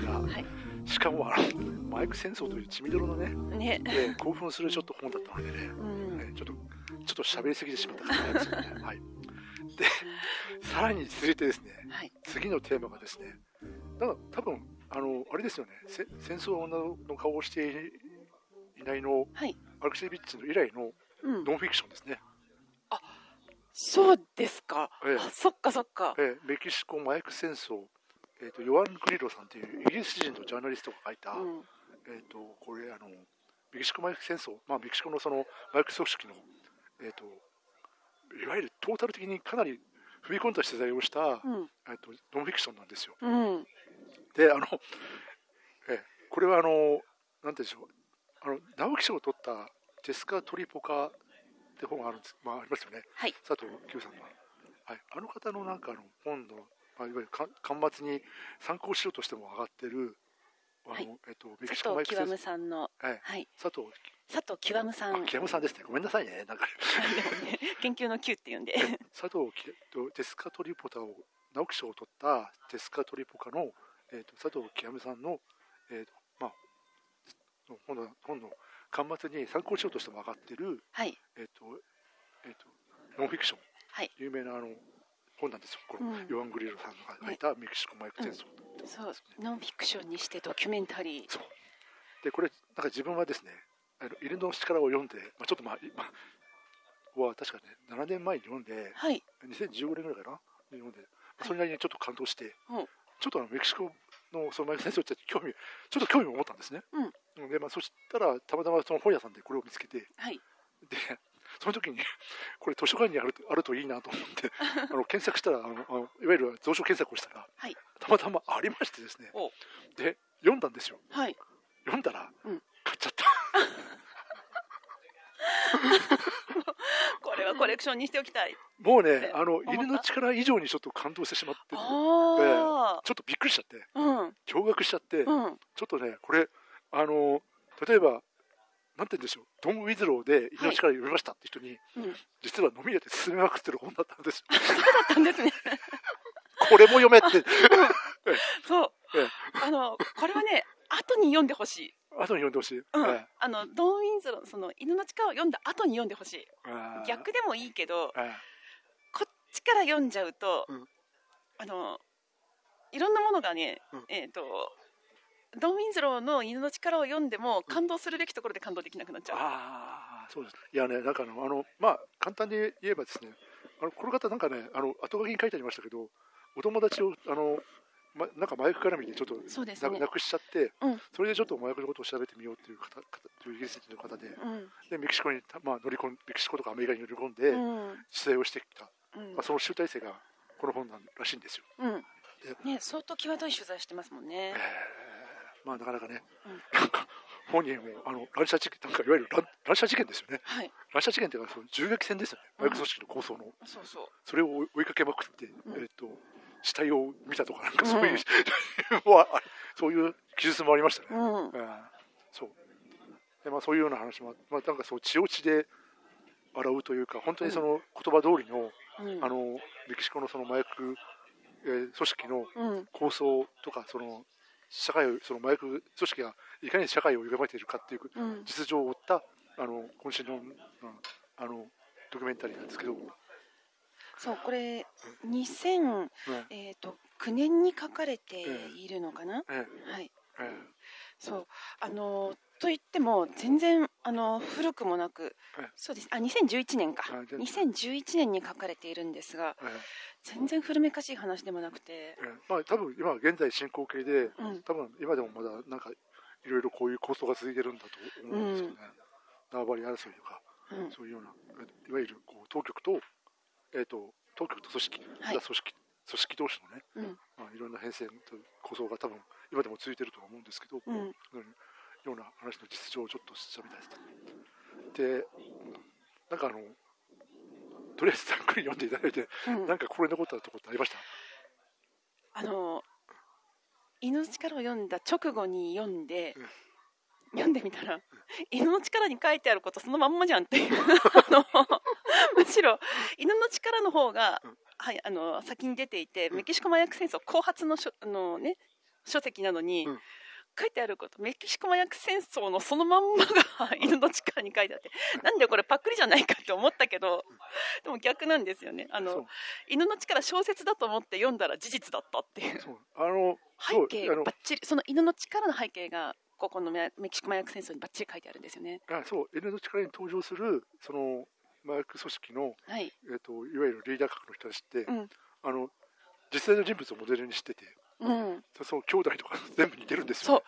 ますが、はい。しかもあのマイク戦争という血みどろのね、ね。えー興奮するちょっと本だったのでね、うん。えーちょっとちょっと喋りすぎてしまった感じなんですよね。はい。で、さらに続いてですね、はい。次のテーマがですね、だから多分あのあれですよね、せ戦争は女の顔をしていないのはい。アルクシェビッチの以来のうん。ノンフィクションですね。そうですか、ええ。あそっかそっか。えーメキシコ麻薬戦争、えー、とヨアン・グリロさんというイギリス人のジャーナリストが書いた、うん。えー、とこれあの、メキシコ麻薬戦争、まあ、メキシコのその麻薬組織の、えー、といわゆるトータル的にかなり踏み込んだ取材をした、うん。えー、とノンフィクションなんですよ。うん。であの、えーこれはあのなんてでしょう。あの直木賞を取ったジェスカ・トリポカって本があるんです、まあ、ありますよね。はい。佐藤久さんの、はい、あの方のなんかあの本の、まあ、いわゆるか巻末に参考資料としても上がってるあの、はい。えっと、メキシコマイク佐さんのはい、はい。佐藤佐藤極さん。あ木山さんですねごめんなさいね。なんか。研究の Q って言うんで。佐藤きとデスカトリポタを直木賞を取ったデスカトリポカの、えっと佐藤極さんの、えっとまあ、の本の本の巻末に参考資料としても上がってる、はい。えっとえっとノンフィクション。はい。有名なあの本なんですよ、このうん。ヨアン・グリルさんが書いたメキシコ麻薬戦争、そう。ノンフィクションにしてドキュメンタリー。そう。でこれなんか自分はですねあの犬の力を読んで、まあ、ちょっとまあ今は確かね7年前に読んではい。2015年ぐらいかな？に読んで、まあそれなりにちょっと感動して、うん。ちょっとあのメキシコのその麻薬戦争って興味ちょっと興味を持ったんですね、うん、でまあ、そしたらたまたまその本屋さんでこれを見つけてはい。でその時に これ図書館にあるとあるといいなと思って あの検索したらあのいわゆる蔵書検索をしたら、はい。たまたまありましてですね。おで読んだんですよ。はい。読んだら、うん。買っちゃった。これはコレクションにしておきたい。もうねえあの犬の力以上にちょっと感動してしまってちょあっとびっくりしちゃってあうん。驚愕しちゃって、うん。ちょっとねこれあの例えばなんて言うんでしょ。うドン・ウィズローで犬の力を読みましたって人に、うん。実は飲み屋で勧めまくってる本だったんですよ。そうだったんですね。これも読めって。そう。ええ。あのこれはね後に読んでほしい。後に読んでほしい、うん。えあのドン・ウィンズローその犬の力を読んだ後に読んでほしい。ええ逆でもいいけどええ。こっちから読んじゃうと、うん。あのいろんなものがね、うん。えっ、とドン・ウィンズローの犬の力を読んでも感動するべきところで感動できなくなっちゃう、ああそうですいやねなんかあのあのまあ簡単に言えばですねあのこの方なんかねあの後書きに書いてありましたけどお友達をあの、ま、なんか麻薬絡みでちょっとそうですね。ななくしちゃって、うん。それでちょっと麻薬のことを調べてみようっていう方方というイギリス人の方でうん。でメキシコに、まあ、乗り込んメキシコとかアメリカに乗り込んで、うん。取材をしてきた、うん。まあ、その集大成がこの本なんらしいんですよ、うん。ね、相当際どい取材してますもんね。え。ーまあなかなかね、うんなんか本人もあの乱射事件なんかいわゆる乱乱射事件ですよね。はい、乱射事件っていうかその銃撃戦ですよね。麻薬組織の構想の、そうそう。それを追いかけまくって、ん。えっと死体を見たとかなんかそういう、うんはあそういう記述もありましたね、うん、えーそう。で、まあ、そういうような話もあまあ、なんかそう血を血で洗うというか本当にその言葉通りの,、うん、あのメキシコのその麻薬、えー組織のうん、構想とかその社会をその麻薬組織がいかに社会を歪めているかっていううん、実情を追ったあの渾身の,、うんあのドキュメンタリーなんですけど、そう、これ、2000、うん。えっ、と、9年に書かれているのかな？え。はい、ええ。そう、あのと言っても、全然、あの古くもなくええ。そうです。あ、2011年か。あ全。然2011年に書かれているんですが、ええ全然古めかしい話でもなくて。ええ。まあ多分今現在進行形でうん、多分今でもまだなんかいろいろこういう構想が続いてるんだと思うんですよね、縄張り争いとかうん、そういうようないわゆるこう当局と,、えー、と当局と組織、はい。組織組織同士のね、うん、まあ、いろんな変遷と構想が多分今でも続いてるとは思うんですけど、ような話の実情をちょっとしたみたいです。で、うんなんかあの、とりあえずざっくり読んでいただいて、うん。なんか心に残ったところってありました？あの犬の力を読んだ直後に読んで、うん。読んでみたら犬の力に書いてあることそのまんまじゃんっていう あのむしろ犬の力の方が、うん。はい、あの先に出ていてうん。メキシコ麻薬戦争後発のしょあの、ね、書籍なのに、うん書いてあること。メキシコ麻薬戦争のそのまんまが犬の力に書いてあって。なんでこれパクリじゃないかって思ったけどでも逆なんですよね。あの犬の力小説だと思って読んだら事実だったっていう。そう。あの背景あのばっちりその犬の力の背景がここのメメキシコ麻薬戦争にばっちり書いてあるんですよね。あそう。N の力に登場するその麻薬組織の、はい。えっといわゆるリーダー格の人たちって、うん。あの実際の人物をモデルにしててうん。そう兄弟とか 全部似てるんですそう。よ、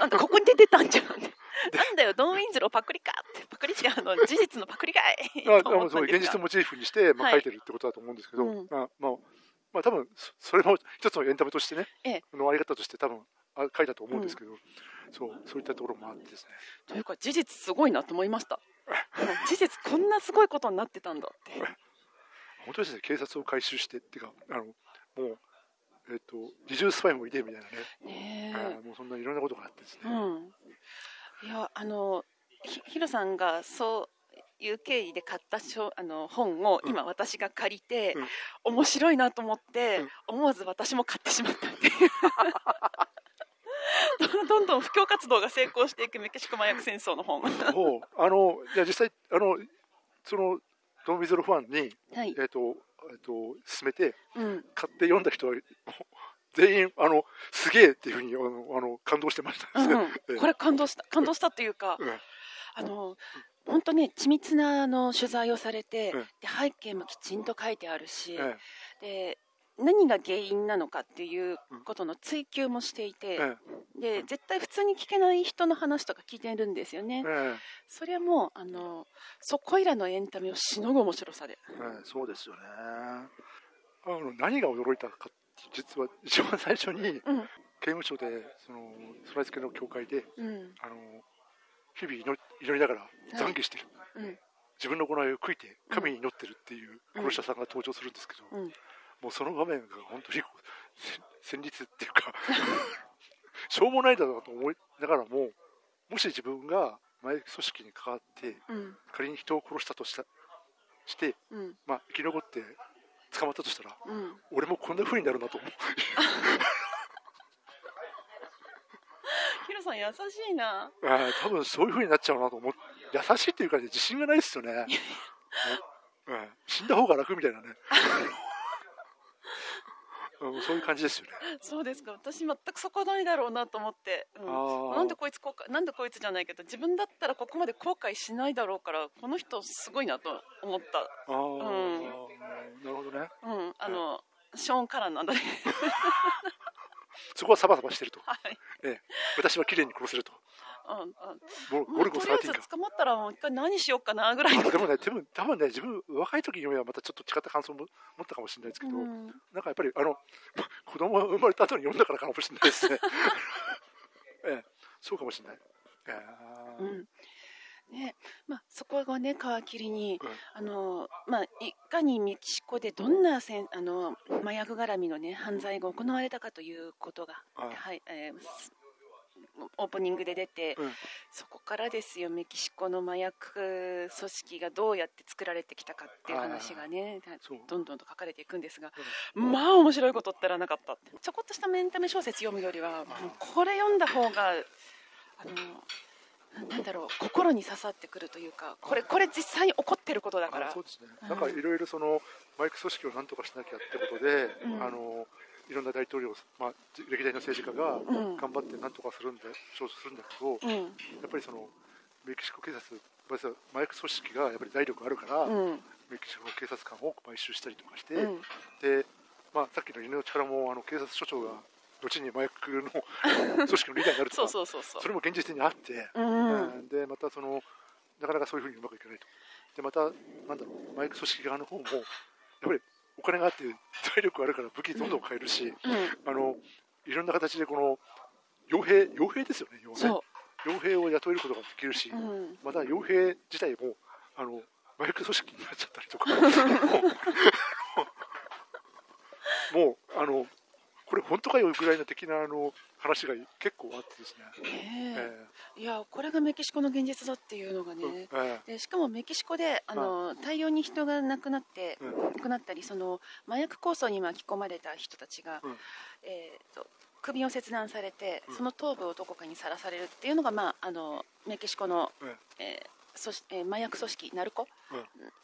あんたここに出てたんじゃん なんだよドン・ウィンズローパクリかって。パクリ違うあの。事実のパクリかい。ああと思のそう現実をモチーフにして、まあ、はい。書いてるってことだと思うんですけど、うん。あまあまあ多分そそれも一つのエンタメとしてね、ええ。のあり方として多分あ書いたと思うんですけど、そうそういったところもあってですね。というか事実すごいなと思いました。うん事実こんなすごいことになってたんだって。本当ですね警察を回収してっていうかあのもうえっ、と二重スパイもいてみたいなね、ねもうそんないろんなことがあってですね、えうん。いやあのひヒロさんがそういう経緯で買った書あの本をうん。今私が借りて、うん。面白いなと思って、うん。思わず私も買ってしまったっていう。どんどん布教活動が成功していくメキシコ麻薬戦争の本。あのいや実際あのそのドン・ビゾルファンに、い、えっとえっと勧めてうん、買って読んだ人は全員あのすげえっていうふうにあのあの感動してました。うんうん、これ感動した感動したっていうか、うん。あの本当に緻密なあの取材をされて、うん。で背景もきちんと書いてあるし、えで何が原因なのかっていうことの追求もしていて、えで絶対普通に聞けない人の話とか聞いてるんですよね、ええ。それもあのそこいらのエンタメをしのぐ面白さで、えええそうですよね。あの何が驚いたかって実は一番最初にうん。刑務所でその備え付けの教会でうん。あの日々祈り祈りながら懺悔してる、うん。自分の行いを悔いて神に祈ってるっていう殺し屋さんが登場するんですけど、うんもうその場面が本当に戦慄っていうか しょうもないだろうと思いながらももし自分が麻薬組織に関わってうん。仮に人を殺したとしたして、うん。まあ、生き残って捕まったとしたらうん。俺もこんな風になるなと思う。ヒロさん優しいな。あー多分そういう風になっちゃうなと思って優しいっていうかね自信がないですよね、ねうん。死んだ方が楽みたいなね うんそういう感じですよね。そうですか。私全くそこないだろうなと思って、うん。なんでこいつ後悔なんでこいつじゃないけど自分だったらここまで後悔しないだろうからこの人すごいなと思った。ああ、なるほどね。うん。あの、ショーン・カランなんだね。そこはサバサバしてると、はい、ええ、私は綺麗に殺せると。うんうんゴゴルゴもうとりあえ13ずか捕まったらもう一回何しようかなぐらいのでもね 多分多分ね自分若い時にはまたちょっと違った感想も持ったかもしれないですけど、うん。なんかやっぱりあの 子供が生まれた後に読んだからかもしれないですね。ええそうかもしれない。ええ。うん。ねまあ、そこがね皮切りに、うん。あのまあ、いかにメキシコでどんなせんあの麻薬絡みの、ね、犯罪が行われたかということが、はいはいえーすオープニングで出て、うん。そこからですよメキシコの麻薬組織がどうやって作られてきたかっていう話がねどんどんと書かれていくんですが、まあ面白いことったらなかったちょこっとしたエンタメ小説読むよりはもうこれ読んだ方があのななんだろう心に刺さってくるというかこれこれ実際に起こってることだから。あそうですね、うんなんかいろいろそのマイク組織をなんとかしなきゃってことで、うん。あのいろんな大統領、まあ、歴代の政治家がうん。頑張ってなんとかするんだ、少数するんだけど、うん。やっぱりそのメキシコ警察、麻薬組織がやっぱり財力あるから、うん。メキシコ警察官を買収したりとかして、うん。でまあ、さっきの犬の力もあの警察署長が後に麻薬の 組織のリーダーになるとそうかそうそうそう。それも現実にあって、うん。うん。でまたそのなかなかそういうふうにうまくいかないと。でまたなんだろう麻薬組織側の方もやっぱりお金があって財力あるから武器どんどん買えるし、うん。あのいろんな形でこの傭兵傭兵ですよね傭兵。そ傭兵を雇えることができるし、また傭兵自体もあの麻薬組織になっちゃったりとか。もうあのこれ本当かよぐらいの的なあの話が結構あってですね、ねえ。えいやこれがメキシコの現実だっていうのがえね、えでしかもメキシコであの大量に人が亡くなって、うん。亡くなったりその麻薬抗争に巻き込まれた人たちが、うん。えーと首を切断されて、うん。その頭部をどこかにさらされるっていうのが、まあ、あのメキシコの、うん。えー組織えー麻薬組織ナルコ、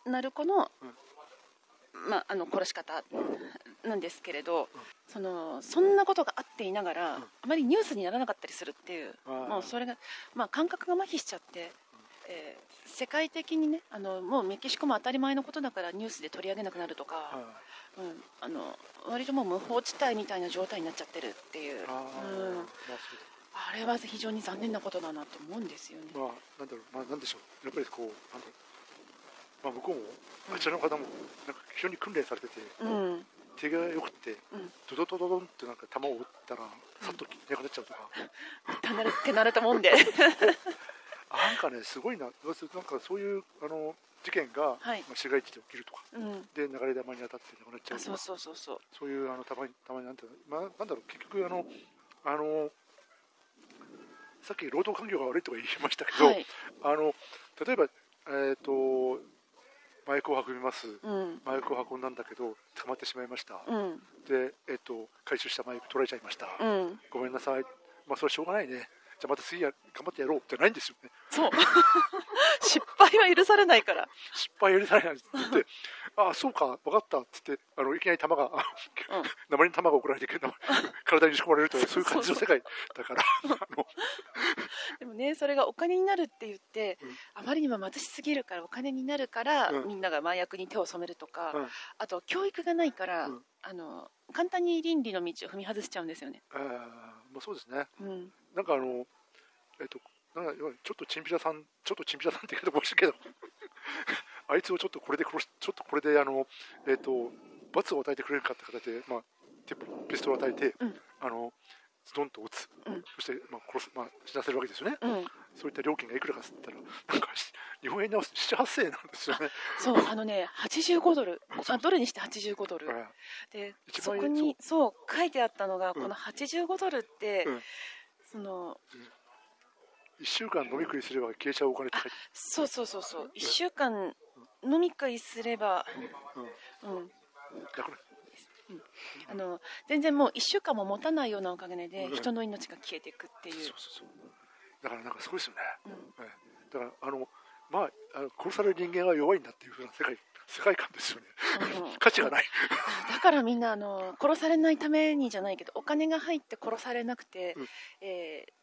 うん。ナルコの,、うん。まあ、あの殺し方なんですけれど、そのそんなことがあっていながら、うん。あまりニュースにならなかったりするっていう、もうそれが、まあ、感覚が麻痺しちゃって。えー世界的にねあのもうメキシコも当たり前のことだからニュースで取り上げなくなるとか、はうん、あの割ともう無法地帯みたいな状態になっちゃってるっていう。うん。まあれは非常に残念なことだなと思うんですよね。まあなんだろうまあなんでしょう。やっぱりこうなんまあ向こうもあちらの方もなんか非常に訓練されててうん、手が良くてうん、ドドドドドンってなんか弾を撃ったらさっといなくなっちゃうとか、手慣れ手慣れたもんで、あなんかねすごいな。なんかそういうあの事件が、はい。まあ、市街地で起きるとか。うん、で流れ弾に当たってなくなっちゃうとか。あそうそうそう。そう、そういうあのたまにたまになんてまあ、なんだろう結局あのあのさっき労働環境が悪いとか言いましたけど、はい、あの例えばえっ、と麻薬を運びます。うん、麻薬を運んだんだけど捕まってしまいました、うん、でえっ、と回収した麻薬取られちゃいました、うん、ごめんなさい。まあそれはしょうがないねじゃあまた次や頑張ってやろうってないんですよね。そう、失敗は許されないから、失敗許されないって言ってああそうか分かったっつってあのいきなり弾が鉛に弾が送られてくる体に仕込まれるというそういう感じの世界だから。でもね、それがお金になるって言って、うん。あまりにも貧しすぎるからお金になるから、うん。みんなが麻薬に手を染めるとか、うん。あと教育がないから、うん。あの簡単に倫理の道を踏み外しちゃうんですよね。あーまあそうですね。うん、なんかあのえっとなんかちょっとチンピラさんちょっとチンピラさんって言い方もしたけど あいつをちょっとこれで殺しちょっとこれであのえっと罰を与えてくれるかって形でまあテピストルを与えて、うん。あのズドンと撃つ、うん。そしてまあ殺すまあ死なせるわけですよね、うん、そういった料金がいくらかっつったらなんかし日本円に直すと7、8000円なんですよね。そうあのね85ドル。あドルにして85ドル。はいでそこにそう。書いてあったのが、うん。この85ドルって、うんその1週間飲み食いすれば消えちゃうお金ってそうそうそうそう。1週間飲み食いすれば、うん、うん、だ。からあの全然もう1週間も持たないようなおかげでうん人の命が消えていくっていう。そう、そうそう。だからなんかすごいですよね、うん。ええ。だからあのまあ殺される人間は弱いんだっていうふうな世界世界観ですよね。うん価値がない。だからみんなあの殺されないためにじゃないけどお金が入って殺されなくて、うん。えー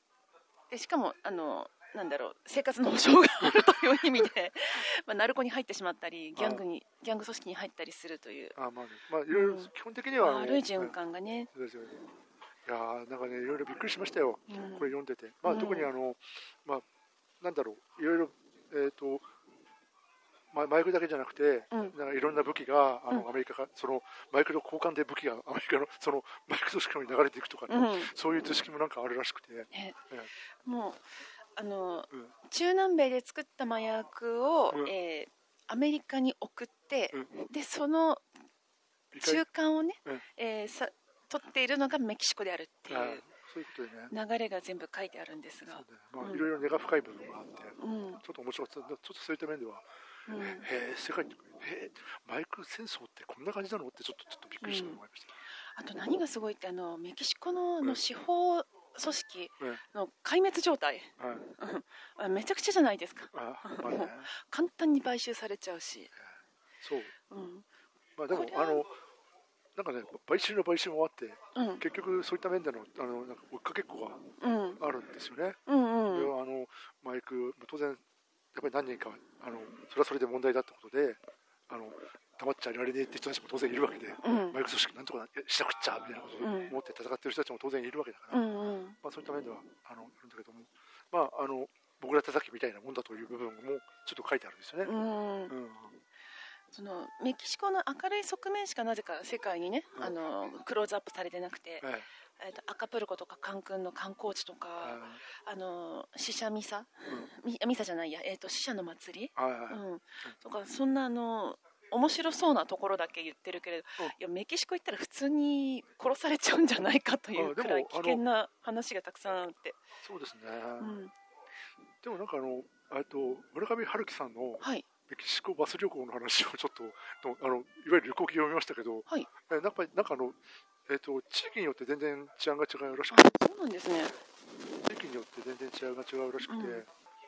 でしかもあのなんだろう生活の保障があるという意味で、まあ、ナルコに入ってしまったりギャングにギャング組織に入ったりするという。あまあね。まあいろいろうん。基本的にはあの悪い循環がね、そうですよね。いやーなんかねいろいろびっくりしましたよ。うん。これ読んでて、まあ、うん。特にあの、まあ、なんだろう、いろいろ、えっ、と、まあ、マイクだけじゃなくて、うん。なんかいろんな武器があの、うん。アメリカが、そのマイクの交換で武器が アメリカのそのマイク組織の方に流れていくとかね、うん。そういう図式もなんかあるらしくて、ね。えもうあのうん。中南米で作った麻薬を、うん。えーアメリカに送って、うん。でその中間をね、うん。えーさ取っているのがメキシコであるっていあうそういうことでね、流れが全部書いてあるんですが。まあ、うんいろいろ根が深い部分があって、うん。ちょっと面白かった、ちょっとそういった面では、うん。へえ、世界に、へえ、マイク戦争ってこんな感じなの？ってちょっとちょっとびっくりした思いました。あと何がすごいってあのメキシコのの司法組織ねの壊滅状態、はい、めちゃくちゃじゃないですか。あまあね、簡単に買収されちゃうし、そう。うん。まあでもあのなんかね買収の買収もあってうん。結局そういった面でのあのなんか追っかけっこがうん。あるんですよね。うんうん。であのマイク当然やっぱり何人かあのそれはそれで問題だってことであの黙っちゃいられねえって人たちも当然いるわけで、うん。マイク組織なんとかしなくっちゃみたいなことをうん。思って戦ってる人たちも当然いるわけだから、うんうん。まあそういった面ではあのいるんだけどもまああの僕ら手先みたいなもんだという部分もちょっと書いてあるんですよね。うん。うん。そのメキシコの明るい側面しかなぜか世界にね、うん。あのクローズアップされてなくて、えええーとアカプルコとかカンクンの観光地とか、あの死者ミサ、ミミサじゃないや、えー、と死者の祭り、うん、とかそんなあの面白そうなところだけ言ってるけれど、うん。いやメキシコ行ったら普通に殺されちゃうんじゃないかというくらい危険な話がたくさんあって、そうですね。うん、でもなんかあの、えっと、村上春樹さんのはい。メキシコバス旅行の話をちょっとのあのいわゆる旅行記を読みましたけど、はい。えなんかなんかあのえっと、地域によって全然治安が違うらしくて、そうなんですね。地域によって全然治安が違うらしくて、うん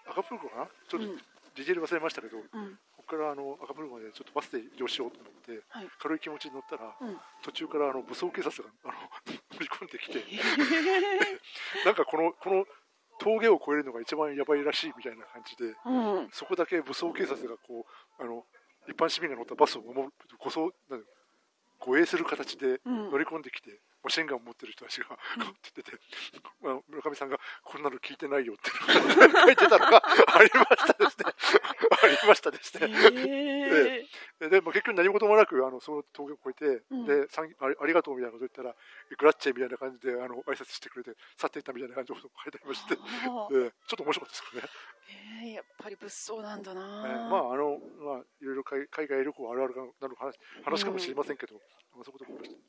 赤プルコかな？ちょっとうんディテール忘れましたけど、こうんこからあの赤プルコまでちょっとバスで移動しようと思って、はい。軽い気持ちに乗ったら、うん。途中からあの武装警察があの 乗り込んできて、へ なんかこのこの峠を越えるのが一番やばいらしいみたいな感じで。そこだけ武装警察がこうあの一般市民が乗ったバスを守る護送なんだ護衛する形でうん。乗り込んできて、マシンガンを持ってる人たちが、うん。こうって言ってて、まあ、村上さんがこんなの聞いてないよって書いてたのがありましたですね。ありましたですね。へででも結局何事もなくあのその峠を越えて、うん。でさんありありがとうみたいなこと言ったらグラッチェみたいな感じであの挨拶してくれて去っていったみたいな感じのことが書いてありまして、ー。でちょっと面白かったですけどね。へーやっぱり物騒なんだえな。ーまああのまあいろいろ海海外旅行あるあるなの話話かもしれませんけど、まあそういうこともありまし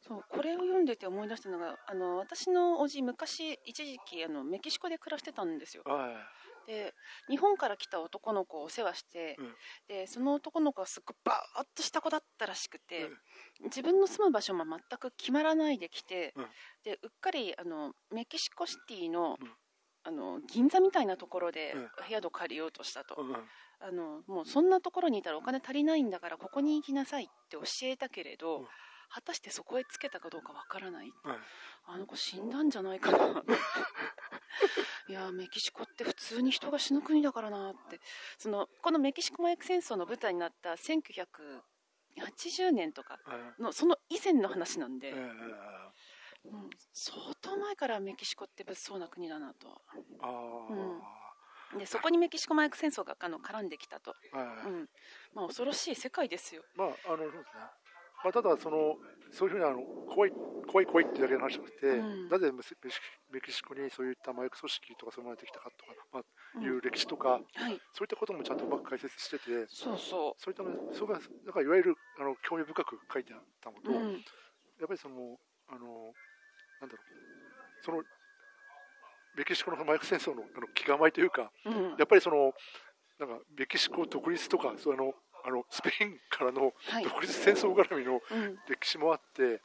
そうこれを読んでて思い出したのがあの私のおじ昔一時期あのメキシコで暮らしてたんですよ。で日本から来た男の子をお世話して、うん。でその男の子はすっごいバーッとした子だったらしくて、うん。自分の住む場所も全く決まらないで来て、うん。でうっかりあのメキシコシティの,、うんあの銀座みたいなところでうん部屋を借りようとしたと、うんあのもうそんなところにいたらお金足りないんだからここに行きなさいって教えたけれど、うん。果たしてそこへつけたかどうかわからない。はいあの子死んだんじゃないかな。いやメキシコって普通に人が死ぬ国だからなって。そのこのメキシコ麻薬戦争の舞台になった1980年とかはいのその以前の話なんで、えーうん、相当前からメキシコって物騒な国だなと。あー。でそこにメキシコ麻薬戦争があの絡んできたと、はいうん。まあ、恐ろしい世界ですよ、まああのそうですね。まあ、ただそのそういうふうにあの怖い怖い怖いっていうだけの話じゃなくて、うん。なぜメキメキシコにそういった麻薬組織とかそういうものができたかとか、まあ、うん。いう歴史とか、はい。そういったこともちゃんとうまく解説してて、そうそそういったのそれがなんかいわゆるあの興味深く書いてあったのう、と、うん、やっぱりそのあのなんだろう。そのメキシコの麻薬戦争のあの気構えというか、うん。やっぱりそのなんかメキシコ独立とかそのあのスペインからのはい。独立戦争絡みのうん。歴史もあって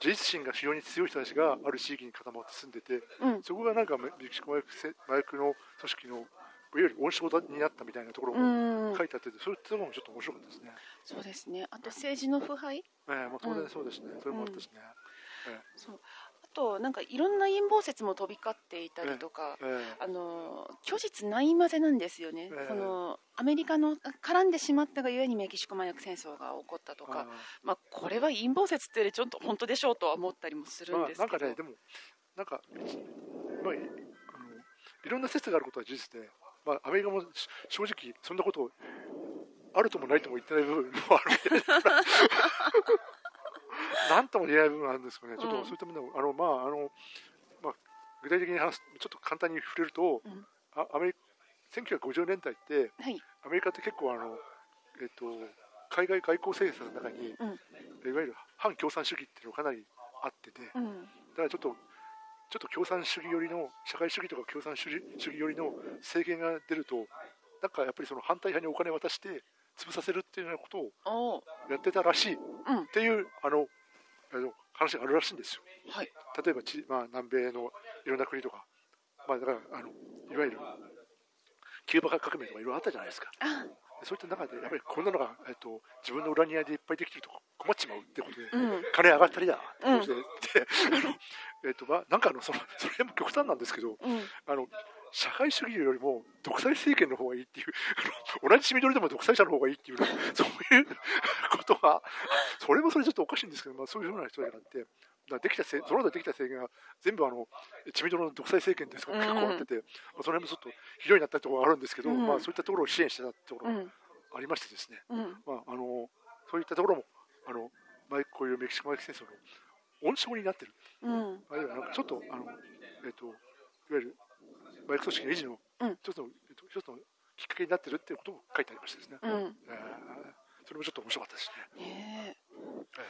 自立心が非常に強い人たちがある地域に固まって住んでてうん。そこがなんかメキシコ麻薬せ麻薬の組織のいわゆる温床になったみたいなところうもん。書いてあってそういったところもちょっと面白かったですね、そうですね。あと政治の腐敗？ええまあ、当然そうですね、それもあったしね、そう。あとなんかいろんな陰謀説も飛び交っていたりとか、ええあの虚実ないまぜなんですよね、ええ。そのアメリカの絡んでしまったがゆえにメキシコ麻薬戦争が起こったとか、あまあ、これは陰謀説ってよりちょっと本当でしょうとは思ったりもすーまあるんですけど、なんかねでもなんか、まあ、いあのいろんな説があることは事実で、まあ、アメリカもし正直そんなことあるともないとも言ってない部分もあるみたいななんとも言えない部分があるんですよね、ちょっうんとそういったも、あのまああのまあ、具体的に話すちょっと簡単に触れると、うん。あアメリ1950年代って、はい。アメリカって結構あの、えっと、海外外交政策の中に、うん。いわゆる反共産主義っていうのがかなりあってて、だうん。からちょっと、ちょっと共産主義寄りの、社会主義とか共産主義主義寄りの政権が出ると、なんかやっぱりその反対派にお金を渡して、潰させるっていうようなことをやってたらしいっうんていうあのあの話があるらしいんですよ。はい。例えばち、まあ、南米のいろんな国とか、まあ、だからあのいわゆるキューバ革命とかいろいろあったじゃないですか。あそういった中で、やっぱりこんなのが、えっと、自分の裏庭でいっぱいできてると困っちまうってことで、うん。金上がったりだってうんことで、で あの。えっとまあ、なんかあのその、それも極端なんですけど、うん。あの社会主義よりも独裁政権の方がいいっていう、同じ血みどりでも独裁者の方がいいっていう、そういうことが、それもそれちょっとおかしいんですけど、まあ、そういうふうな人があって、だできたせその後できた政権が全部あの血みどろの独裁政権っていうのが結構あってて、まあその辺もちょっとひどいなったところがあるんですけど、うん。まあ、そういったところを支援してたところがうん。ありましてですね、うん。まあ、あのそういったところもあの、まあ、こういうメキシコ麻薬戦争の温床になってる、うん。あるいはなんかちょっとあの、えっといわゆる麻薬組織の維持のうん。一つの、えっと、一つのきっかけになってるっていうことを書いてありましてですね、うん。えーそれもちょっと面白かったですね。ねえ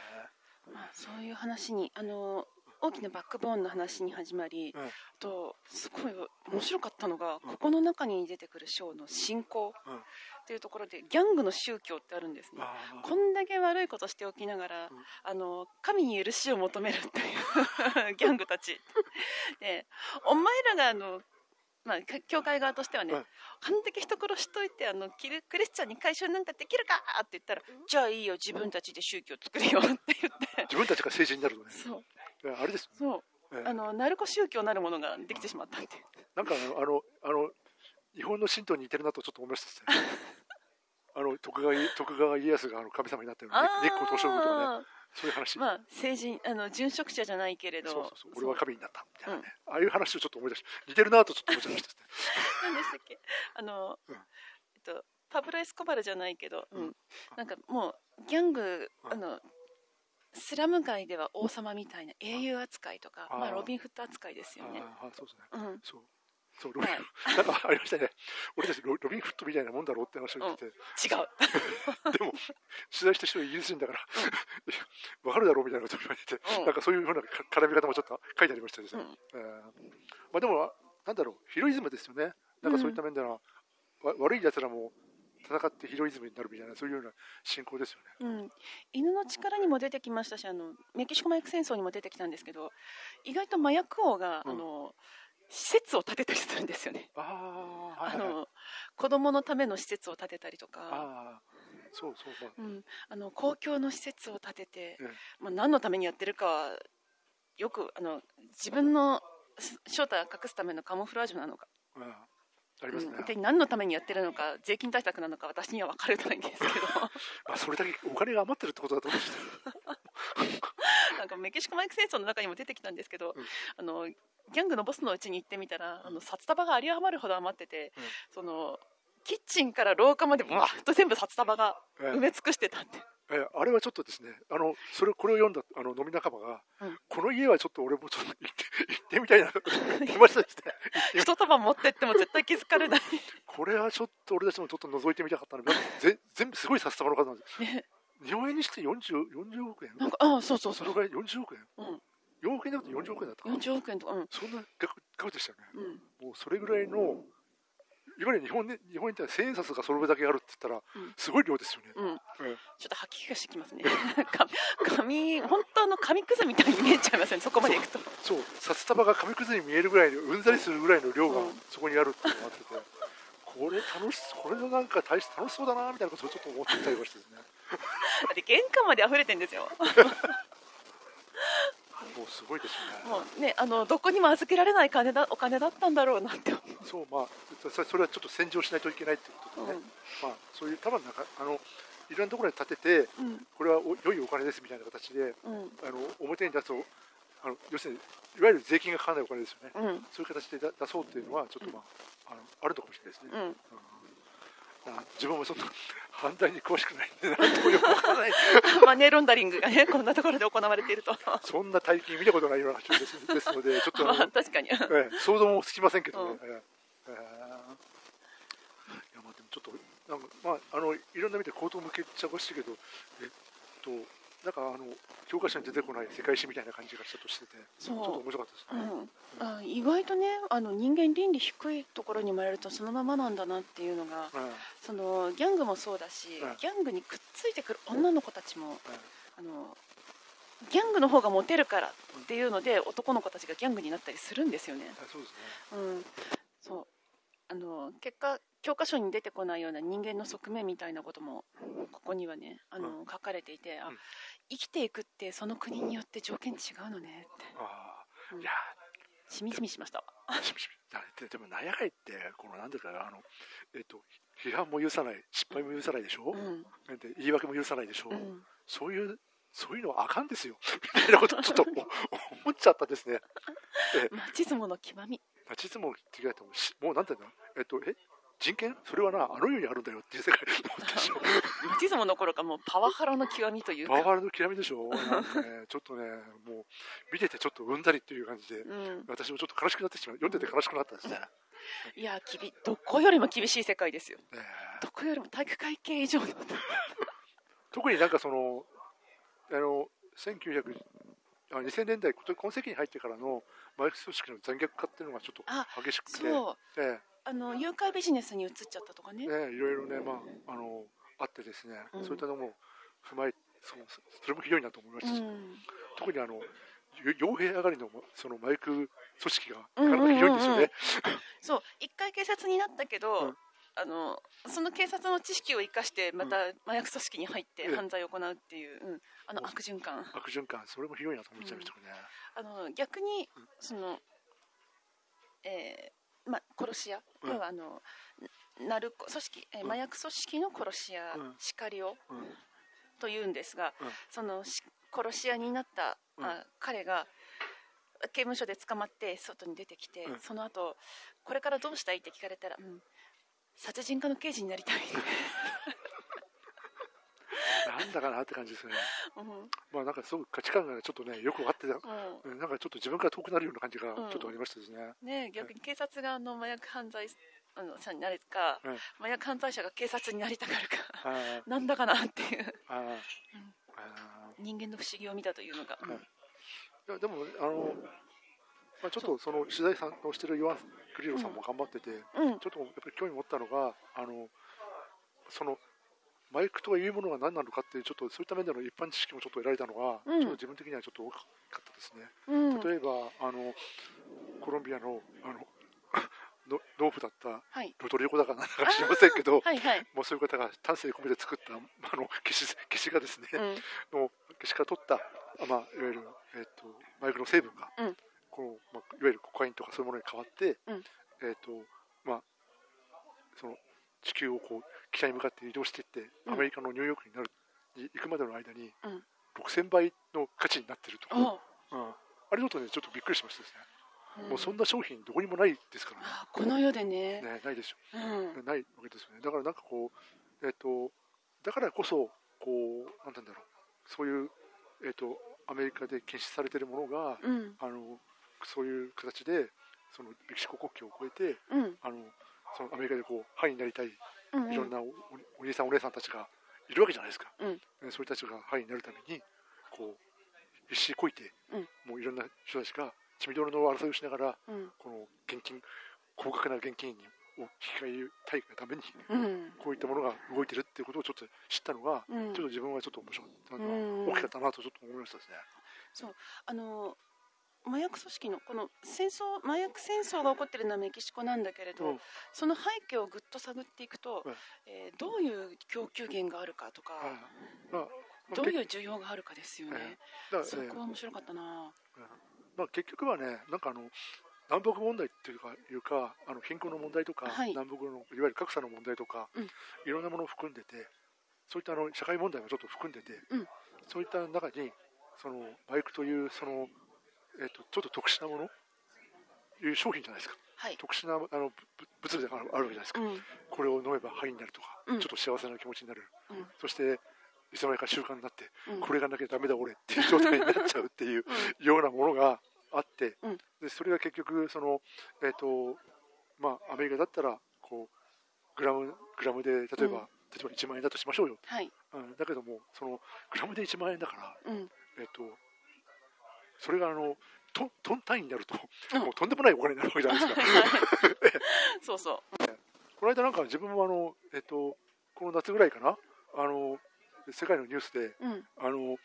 えまあ、そういう話にあの大きなバックボーンの話に始まり、うん。あとすごい面白かったのが、ここの中に出てくる章の信仰うん。っていうところでギャングの宗教ってあるんですね。あー。こんだけ悪いことしておきながら、うん。あの神に許しを求めるっていう ギャングたち。でお前らがあの、まあ、か教会側としてはね、うんあんだけ人殺しといてあのキルクリスチャンに回収なんかできるか？って言ったら、じゃあいいよ自分たちで宗教作るよって言って。自分たちが政治になるとね。そう。えあれです。そう。えあのナルコ宗教なるものができてしまったんで。なんかあのあのあの日本の神道に似てるなとちょっと思いましたね。あの徳川家徳川家康があの神様になったような日光東照宮とかね。あそういう話、ーまあ成人あの殉職者じゃないけれどそうそうそう。俺は神になった。みたいなね、うん。ああいう話をちょっと思い出し似てるなとちょっと思いました。ですね何でしたっけ？あの、うん。えっとパブロ・エスコバルじゃないけど、うん。うん。なんかもうギャング、うん。あのスラム街では王様みたいな英雄扱いとか、まあ、ロビンフット扱いですよね。ああそうですね。うん、そうそうロビン なんかありましたね。俺たちロロビンフットみたいなもんだろうって話を言ってて、違う。でも取材した人はイギリス人だから わかるだろうみたいなことを言われて、うん。なんかそういうふうなか絡み方もちょっと書いてありましたですね、まあでもなんだろうヒロイズムですよね。なんかそういった面では、わ悪い奴らも戦ってヒロイズムになるみたいなそういうような信仰ですよね。うん、犬の力にも出てきましたしあのメキシコ麻薬戦争にも出てきたんですけど意外と麻薬王が、うん。あの施設を建てたりするんですよね。ああはいあはい。はいの子供のための施設を建てたりとか、ああそうそうまあうん、あの公共の施設を建てて、ええまあ、何のためにやってるかはよくあの自分のす正体を隠すためのカモフラージュなのか、うん。ありますね。うん、で何のためにやってるのか税金対策なのか私には分かれないんですけど。まあ、それだけお金が余ってるってことだと思うんですかメキシコ麻薬戦争の中にも出てきたんですけど、うん。あのギャングのボスのうちに行ってみたらあの札束が有り余るほど余ってて、うん。そのキッチンから廊下までわっと全部札束がええ。埋め尽くしてたって、えーあれはちょっとですねあのそれこれを読んだあの飲み仲間が、うん。この家はちょっと俺もちょっと行って行ってみたいな言いました一束持ってっても絶対気づかれない、これはちょっと俺たちもちょっと覗いてみたかったので全部すごい札束の数なんですね、日本円にして 40, 40億円？なんかああそうそうそそうのぐらい？40億円？うん、4億円だと40億円だったかな？40億円とかうん。そんな額額でしたよね。うん。もうそれぐらいのいわゆる日本で日本に千円札がそれだけあるって言ったらうん。すごい量ですよね、ちょっと吐き気がしてきますね。紙紙本当の紙くずみたいに見えちゃいますねそこまでいくと。そう。札束が紙くずに見えるぐらいのうんざりするぐらいの量がうん。そこにあるっていうのがあってて、これ楽しこれのなんか大し楽しそうだなみたいなことをちょっと思ってたりましてですね。だって玄関まで溢れてんですよ。もうすごいですよね。もうねあのどこにも預けられない金だお金だったんだろうなって思そうまあそそれはちょっと洗浄しないといけないってことう、でね、まあそういう多分なんかあのいろんなところに建ててうん。これはお良いお金ですみたいな形でうんうん。あの表に出すあの要するにいわゆる税金がかからないお金ですよね、うん。そういう形で出出そうっていうのはちょっとまあ,、あのあるのかもしれないですね、うん。あ自分もそんな犯罪に詳しくないんで何ともよくわからないマネーロンダリングがねこんなところで行われていると。そんな大金見たことないような話ですですのでちょっと まあ確かに。ええ想像もつきませんけどね、うん。ええ。ええ。いやまあでもちょっとなんかまああのいろんな意味で口頭向けちゃいましたけどえっとなんかあの教科書に出てこない世界史みたいな感じがちょっとしててちょっと面白かったですね、うん、あ意外とねあの人間倫理低いところに生まれるとそのままなんだなっていうのがうんうん。そのギャングもそうだし、うん。ギャングにくっついてくる女の子たちもうん。あのギャングの方がモテるからっていうので男の子たちがギャングになったりするんですよね。あそうですね。うん、そう。あの結果教科書に出てこないような人間の側面みたいなこともここにはねあの、う書かれていてあ、うん。生きていくってその国によって条件違うのねって、ああうん。いやしみじみしました。わ。しみしみだででもなんやかいってこのなんていうかあのえっと批判も許さない失敗も許さないでしょ、うん。で言い訳も許さないでしょ、うん。そういうそういうのはあかんですよ。みたいなことをちょっと思 思っちゃったですね。マチズモの極み。ナチズムを違えてもしもうなんていうの？えっとえ？人権？それはなあの世にあるんだよっていう世界でしょ。マチズモの頃からもうパワハラの極みというか、パワハラの極みでしょ。なんかねちょっとねもう見ててちょっとうんざりっていう感じでうん、私もちょっと悲しくなってしまう。読んでて悲しくなったんですね、いやきびどこよりも厳しい世界ですよ。ねどこよりも体育会系以上の。特になんかそのあの1910あ2000年代、今世紀に入ってからの麻薬組織の残虐化っていうのがちょっとあ激しくて、そう。えあの誘拐ビジネスに移っちゃったとかね。えね、いろいろね、まあ、あのあってですね、うん。そういったのも踏まえそうそれもひどいなと思いましたし、うん。特にあのよ傭兵上がりのその麻薬組織がうんうんうんうん。なかなかひどいんですよね。そう一回警察になったけど、うん。あのその警察の知識を生かしてまた麻薬組織に入ってええ。犯罪を行うっていう、うん、あの悪循環。悪循環、それもひどいなと思っちゃいましたね。あの逆にうん。その、えーま、殺し屋、うん。要はあのナルコ組織、え麻薬組織の殺し屋、うん。シカリオうん。というんですが、うん。そのし殺し屋になった、うん。あ彼が刑務所で捕まって外に出てきて、うん。その後これからどうしたいって聞かれたら、うん、殺人課の刑事になりたい、なんだかなって感じですね。うん。まあなんかすごく価値観がちょっとね、よく分かってた、ううんなんかちょっと自分から遠くなるような感じがうん。ちょっとありましたですね。んね、逆に警察があの麻薬犯罪あの者になるか、うん。麻薬犯罪者が警察になりたがるかなんだかなっていう。人間の不思議を見たというのが、い。やでも、あの、まあ、ちょっとその取材さんをしてるヨアン・グリーロさんも頑張ってて、うん。ちょっとやっぱり興味持ったのが、あのそのマイクというものが何なのかっていう、ちょっとそういった面での一般知識もちょっと得られたのが、うん。ちょっと自分的にはちょっと大きかったですね。うん。例えば、あのコロンビアのあのの農夫だったはい。ロドリゴだかなんだか知りませんけど、はいはい、もうそういう方が丹精込めて作った あの消し消しがですね、うん。の消しから取った、あまあ、いわゆる、えっと麻薬の成分が、うん。このまあ、いわゆるコカインとかそういうものに変わって、うん。えっとまあ、その地球をこう北に向かって移動していって、うん。アメリカのニューヨークになるに行くまでの間に、うん。6000倍の価値になってると、おう。ん、あれだとねちょっとびっくりしましたですね、うん。もうそんな商品どこにもないですからね。あこの世でね。ねないでしょうん。ないわけですよね。だからなんかこう、えっ、と、だからこそ、こう、なんて言うんだろう、そういう、えっ、と、アメリカで禁止されているものが、うん。あの、そういう形で、そのメキシコ国境を越えて、うん。あの、そのアメリカでこう、範囲になりたい、いうん。ろんなおおお兄さん、お姉さんたちがいるわけじゃないですか。うん。ねそういう人たちが範囲になるために、こう、必死こいて、うん。もういろんな人たちが血みどろの争いをしながら、うん。この現金、高額な現金を引き換えたいがために、うん。こういったものが動いてるっていうことをちょっと知ったのが、うん。ちょっと自分はちょっと面白かったな、うん。大きかったなとちょっと思いましたですね。あの麻薬組織のこの戦争麻薬戦争が起こっているのはメキシコなんだけれど、うん。その背景をぐっと探っていくと、はいえーどういう供給源があるかとか、はい。まあどういう需要があるかですよね、そねこは面白かったな、まあ、結局はね、なんかあの南北問題っていうか、いうかあの貧困の問題とか、はい。南北のいわゆる格差の問題とか、うん。いろんなものを含んでて、そういったあの社会問題もちょっと含んでて、うん。そういった中に、そのバイクというその、えっとちょっと特殊なもの、いう商品じゃないですか、はい、特殊なあのぶ物理があるわけじゃないですか。うん。これを飲めば肺になるとか、うん。ちょっと幸せな気持ちになる、うん。そしていつの間にか習慣になって、うん。これがなきゃダメだ俺っていう状態になっちゃうっていうようなものがあって、うん。でそれが結局その、えーとまあ、アメリカだったらこうグラムグラムで例えば、うん。例えば1万円だとしましょうよ、はい、うん、だけどもそのグラムで1万円だから、うん。えー、とそれがあのトトン単位になると、うん。もうとんでもないお金になるわけじゃないですか。そうそ この間なんか自分もあの、えっと、この夏ぐらいかな、あの、世界のニュースで、う、うん。あの、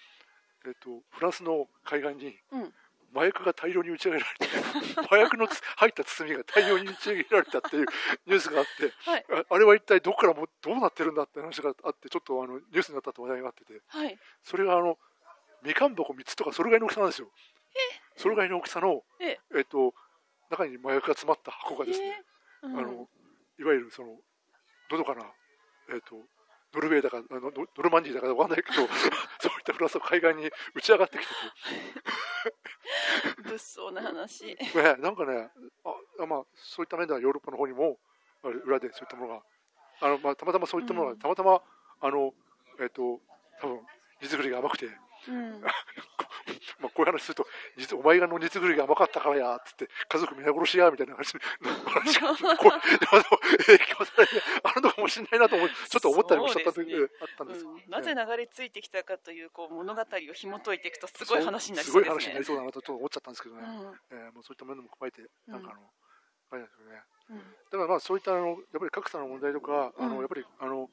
えっと、フランスの海岸にうん、麻薬が大量に打ち上げられて、麻薬のつ入った包みが大量に打ち上げられたっていうニュースがあって、はい。ああれは一体どこからもどうなってるんだって話があって、ちょっとあのニュースになったって話題があってて、はい。それがあの、みかん箱3つとかそれぐらいの大きさなんですよ。それぐらいの大きさの、え。えっと、中に麻薬が詰まった箱がですね、え。ーうん。あのいわゆるそののどかな、えっとノルウェーだかあのノノルマンディーだかわかんないけど そういったフランスの海岸に打ち上がってきて物騒な話。て、ね、なんかねあ、まあ、そういった面ではヨーロッパの方にもあ裏でそういったものがあの、まあ、たまたまそういったものが、うん。たまたまあの、えっと多分荷造りが甘くてうん。まあ、こういう話すると実お前がの煮作りが甘かったからやっつって家族皆殺しやみたいな話話がこう影響されてあるのかもしれないなと思う。ちょっと思ったりもしちゃった時、そうあったんです、うん。なぜ流れ着いてきたかというこう物語を紐解いていくとすごい話になりすごいそうですね話になりそうだなとちょっと思っちゃったんですけどね、うん。えーもうそういったものも踏まえてなんかあの、あれなんですよね。うん。だからまあそういったあのやっぱり格差の問題とか、あうん。のやっぱりあの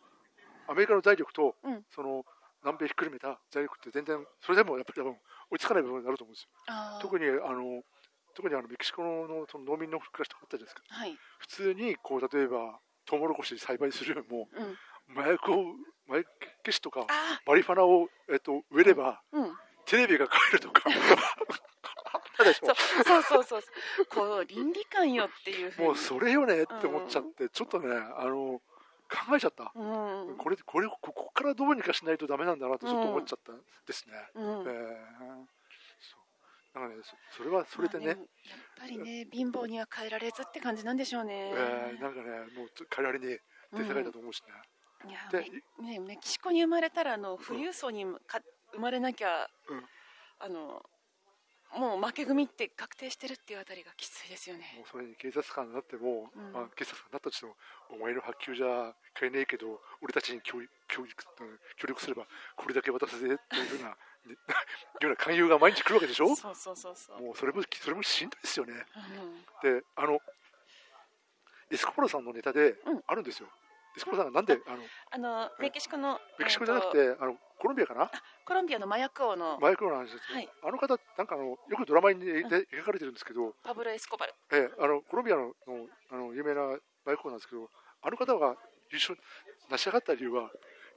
アメリカの財力と、うん。その南米ひっくるめた財力って全然それでもやっぱり多分追いつかない部分になると思うんですよ。特にあの特にあのメキシコのその農民の暮らしとかあったじゃないですか。はい、普通にこう例えばトウモロコシ栽培するよりもうん、麻薬を麻薬消しとかあマリファナをえっと植えればーうん。テレビが買えるとか。そうそうそうそう。こう倫理観よっていうもうそれよねって思っちゃって、ちょっとねあの考えちゃった。うん。これこれここからどうにかしないとダメなんだなとちょっと思っちゃったですね。うん。えー。そう。なんかねそそれはそれでね、やっぱりね貧乏には変えられずって感じなんでしょうね、えーなんかねもう変えられねえって世界だと思うしね。いやでメね、メキシコに生まれたらあの富裕層にか生まれなきゃ、うん。あのもう負け組って確定してるっていうあたりがきついですよね。もうそれに警察官になっても、うん。まあ、警察官になったとしてもお前の発給じゃ買えねえけど俺たちに協力協力協力すればこれだけ渡すぜっていうふうなねいうような勧誘が毎日来るわけでしょ？そうそうそうそう、もうそれもそれもしんどいですよね。うん。であのエスコポロさんのネタでうん。あるんですよ、エスコポロさんがなんであのあのメキシコのメキシコじゃなくてあのコロンビアかな？コロンビアの麻薬王の。麻薬の話ですよ、はい。あの方なんかあのよくドラマにで描かれてるんですけど、パブロ・エスコバル。ええあのコロンビアののあの有名な麻薬王なんですけどあの方が優勝成し上がった理由は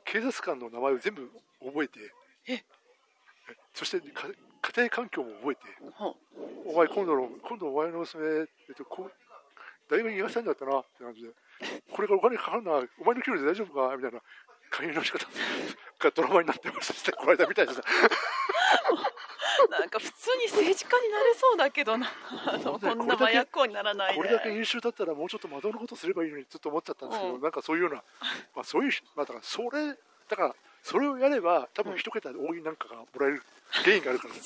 警察官の名前を全部覚えてえ？えそしてか家庭環境も覚えてほお前今度の今度お前の娘、えっと、こう大学に行かせたいんだったなって感じでこれからお金かかるなお前の給料で大丈夫かみたいな勧誘の仕方がドラマになってました。この間みたいですうなんか普通に政治家になれそうだけどな。こんな麻薬王にならないで。これだけ優秀だったらもうちょっと窓のことすればいいのにずっと思っちゃったんですけど、うん。なんかそういうような、まあ、そういう、まあ、だからそれだからそれをやれば多分一桁で多いなんかがもらえる原因があるからね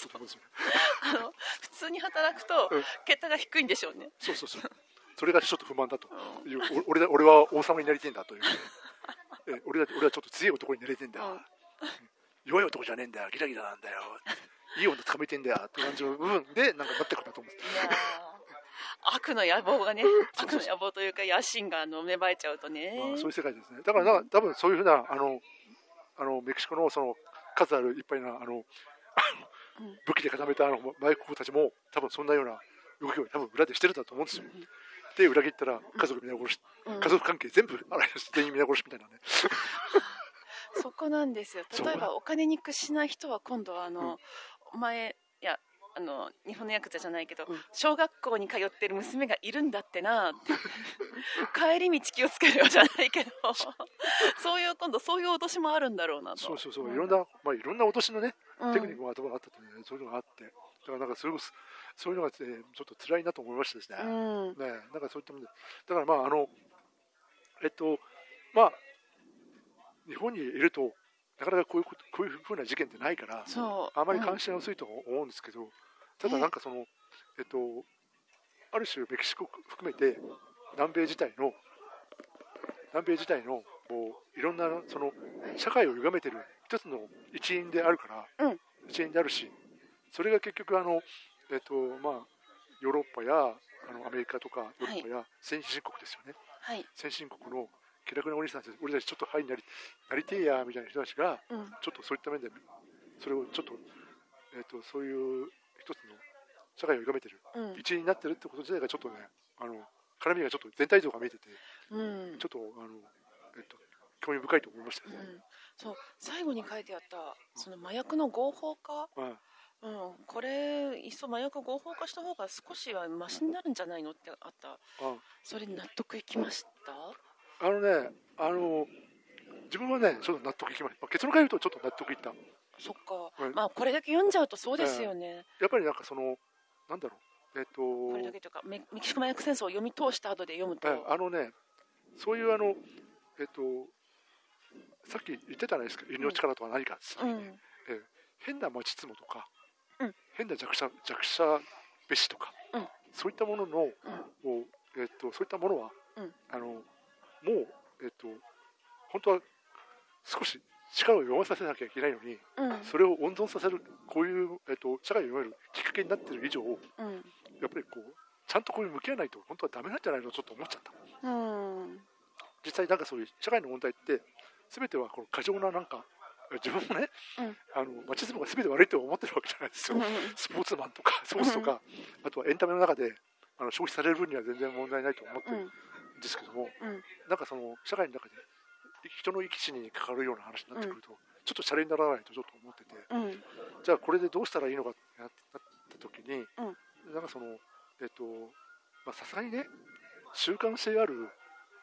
あの普通に働くとうん。桁が低いんでしょうね。そうそうそう。それがちょっと不満だとう。いうお俺だ俺は王様になりてえんだという。え俺は俺はちょっと強い男になりてえん。だ、うん。弱い男じゃねえん。だよギラギラなん。だよいい女捕まえてん。だよって感じの部分でなん。かなってくるなと思うん。ですいやー悪の野望がね悪の野望というか野心があの芽生えちゃうとね、まあ、そういう世界ですね。だからな多分そういうふうなあのあのメキシコのその数あるいっぱいなあのうん。武器で固めたあの麻薬王たちも多分そん。なような動きを多分裏でしてるん。だと思うん。ですよ。で裏切ったら家族皆殺し、うん。家族関係全部洗い出して全員皆殺しみたいなね。そこなんですよ。例えばお金に屈しない人は今度はあの、うん。お前いやあの日本のヤクザじゃないけど、うん。小学校に通ってる娘がいるんだってなって。帰り道気をつけるよじゃないけど。そういう今度そういう脅しもあるんだろうなと。そうそうそう、ん。いろんなまあいろんな落としのねうん。テクニックも頭があったとね、そういうのがあって、だからなんかそれこそそういうのが、えーちょっと辛いなと思いましたですね。うん。ね、なんかそういったもので、だからまあ、あの、えっと、まあ、日本にいると、なかなかこういうことこういうふうな事件ってないから、あまりうん関心が薄いと思うんですけど、ただなんかその、えっと、ある種メキシコ含めて、南米自体の、南米自体の、こういろんなその社会を歪めてる一つの一員であるから、うん。一員であるし、それが結局あの、えっとまあ、ヨーロッパやあのアメリカとかヨーロッパや先進国ですよね、はい、先進国の気楽なお兄さんたち、俺たちちょっとハイになりなりてえやみたいな人たちが、うん。ちょっとそういった面で、それをちょっと、えっとそういう一つの社会を歪めてる、うん。一員になってるってこと自体がちょっとね、あの絡みがちょっと全体像が見えてて、うん。ちょっとあの、えっと、興味深いと思いましたよね。うん、そう最後に書いてあったその麻薬の合法化、まあうん、これいっそ麻薬合法化した方が少しはマシになるんじゃないのってあった。あそれに納得いきました？あのね、あの自分はね、ちょっと納得いきました。まあ結論から言うと、ちょっと納得いった。そっか、うん。まあこれだけ読んじゃうとそうですよね、やっぱりなんかその、なんだろう、えっと、これだけというかメメキシコ麻薬戦争を読み通した後で読むと、えあのね、そういうあの、えっと、さっき言ってたじゃないですか、犬の力とは何かって、うん。変な町つもとか、うん変な弱者弱者べしとか、うん。そういったものの、をえっとそういったものは、うん。あのもう、えっと本当は少し力を弱まさせなきゃいけないのに、うん。それを温存させるこういう、えっと社会を読めるきっかけになっている以上うん。やっぱりこうちゃんとこういう向き合わないと本当はダメなんじゃないの？とちょっと思っちゃった。うん。実際なんかそういう社会の問題って全てはこの過剰ななんか自分もね、うん。あのマチズムが全て悪いと思ってるわけじゃないですよ、スポーツマンとかスポーツとか、あとはエンタメの中であの消費される分には全然問題ないと思ってるん。ですけども、うん。なんかその社会の中で人の生き死に関わるような話になってくると、ちょっとシャレにならないとちょっと思っててうん。じゃあこれでどうしたらいいのかってなった時に、うん。なんかそのえっとまあさすがにね習慣性ある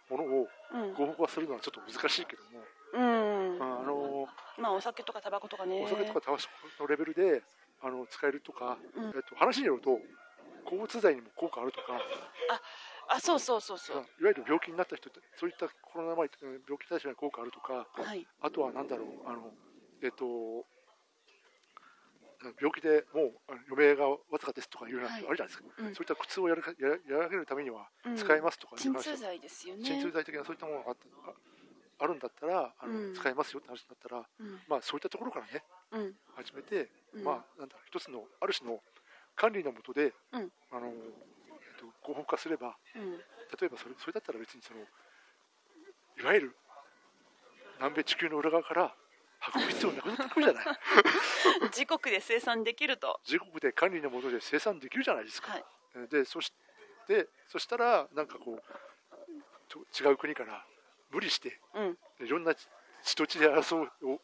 ものをうん。合法化するのはちょっと難しいけども、うん。あのまあお酒とかタバコとかね。お酒とかタバコのレベルであの使えるとか、うん。えっと、話によると交通剤にも効果あるとか、あそうそうそうそいうわゆる病気になった人ってそういったコロナ前病気対象に効果あるとか。はい。あとはなんだろうあのえっと病気でもう余命がわずかですとかいうようなはい。あるじゃないですか、うん。そういった苦痛をやらかやらやるためにはうん。使えますとかいう鎮話、痛剤ですよね。鎮痛剤的なそういったものがあったああるんだったらあの、うん。使えますよって話だったら、うん。まあ、そういったところからねうん。始めて、うん。まあなんだろう一つのある種の管理のもとで、うん。あのえっと、合法化すればうん。例えばそれそれだったら別にそのいわゆる南米地球の裏側から運ぶ必要なくなってくるじゃない。自国で生産できると。自国で管理のもとで生産できるじゃないですか、はい。でそしてそしたらなんかこうと違う国から無理してうん。いろんな血と血で争うを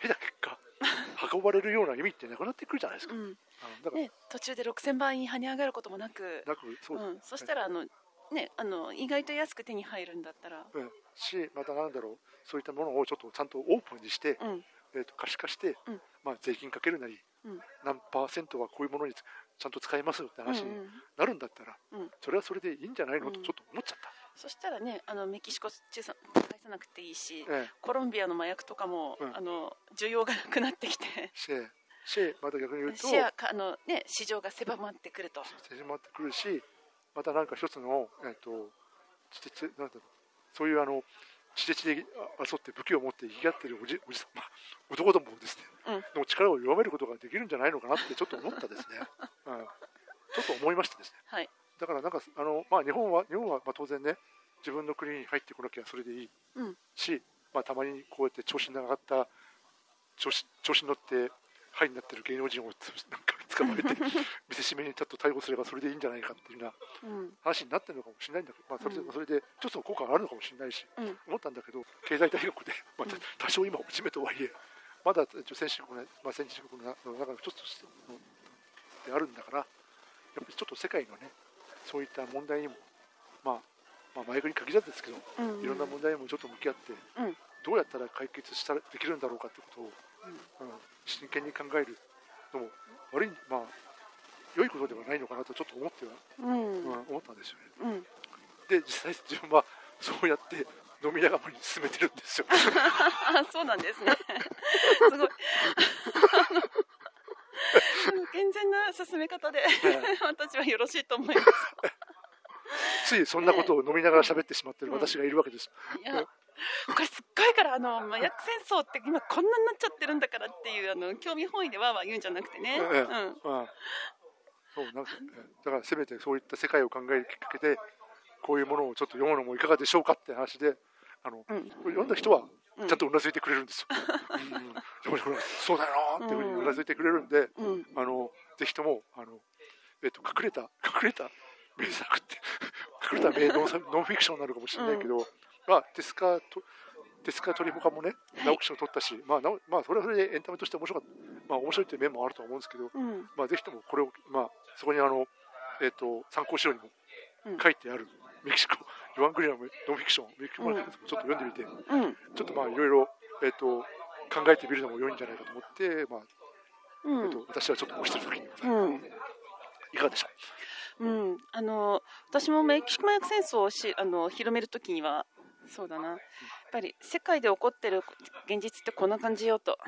経た結果 運ばれるような意味ってなくなってくるじゃないですか、うん。から、ね途中で6000倍跳ね上がることもなく。なくそう。うん。そしたらあのねあの意外と安く手に入るんだったら。うん、しまたなんだろう。そういったものをちょっとちゃんとオープンにして、うん。えー、と可視化して、うん。まあ、税金かけるなり、うん。何パーセントはこういうものにちゃんと使いますよって話にうんうんなるんだったら、うん。それはそれでいいんじゃないのとうん。ちょっと思っちゃっそしたらねあのメキシコ中産返さなくていいした、え。コロンビアの麻薬とかも、うん。あの需要がなくなってきて。えしてしまた逆に言うとシェアかあの、ね、市場が狭まってくると。始まってくるしまたなんか一つの、えー、と血で血なんだろうそういうあの血で血で争って武器を持って生き合ってるおじおじさん、まあ、男どもですね、うん。の力を弱めることができるんじゃないのかなってちょっと思ったですね、うん、ちょっと思いましたですね。はいだからなんかあの、まあ、日本は日本はまあ当然ね自分の国に入ってこなきゃそれでいいうん。し、まあ、たまにこうやって調子に上がった調子調子に乗ってハイになってる芸能人をつなんか捕まえて見せしめにちょっと逮捕すればそれでいいんじゃないかっていうようなうん。話になってるのかもしれないんだけど、まあ、それでうん。それで一つの効果があるのかもしれないしうん。思ったんだけど経済大国で、まあうん、多少今落ち目とはいえまだ先進国の、まあ、先進国の中の一つとしてあるんだからやっぱりちょっと世界のねそういった問題にも、まあ、まあ麻薬に限らずですけどうん。いろんな問題にもちょっと向き合って、うん。どうやったら解決したらできるんだろうかってことを、うん。真剣に考えるのも悪い、まあ、良いことではないのかなとちょっと思っては、うん。うん思ったんですよね。うん。で実際自分はそうやって飲み仲間に進めてるんですよ。あ そうなんですね。すごい健全な進め方で私はよろしいと思います。ついそんなことを飲みながら喋ってしまってる私がいるわけです。いやこれすっごいからあの麻薬戦争って今こんなになっちゃってるんだからっていうあの興味本位でわーわー言うんじゃなくてね、そうなんかえだからせめてそういった世界を考えるきっかけでこういうものをちょっと読むのもいかがでしょうかって話であのうん。読んだ人はうんちゃんとうなずいてくれるんですよ。うん。そうだよなっていうふうにうなずいてくれるんで、うん。あのぜひともあの、えっと隠れた隠れた名作って 隠れた名ノンノンフィクションになるかもしれないけど、まあデスカとデスカトリボカもねはい。直木賞を取ったし、まあなおまあそれはそれでエンタメとして面白かった。まあ面白いという面もあると思うんですけど、うん。まあぜひともこれをまあそこにあのえっと参考資料にもうん。書いてあるメキシコヨアングリアムノンフィクションメキシコマーケットちょっと読んでみて、うん。ちょっとまあいろいろえっと考えてみるのも良いんじゃないかと思って、まあうんえっと、私はちょっと推してる時にいかがでしょう？ん、あの私もメキシコ麻薬戦争をしあの広めるときにはそうだな。やっぱり世界で起こってる現実ってこんな感じよと。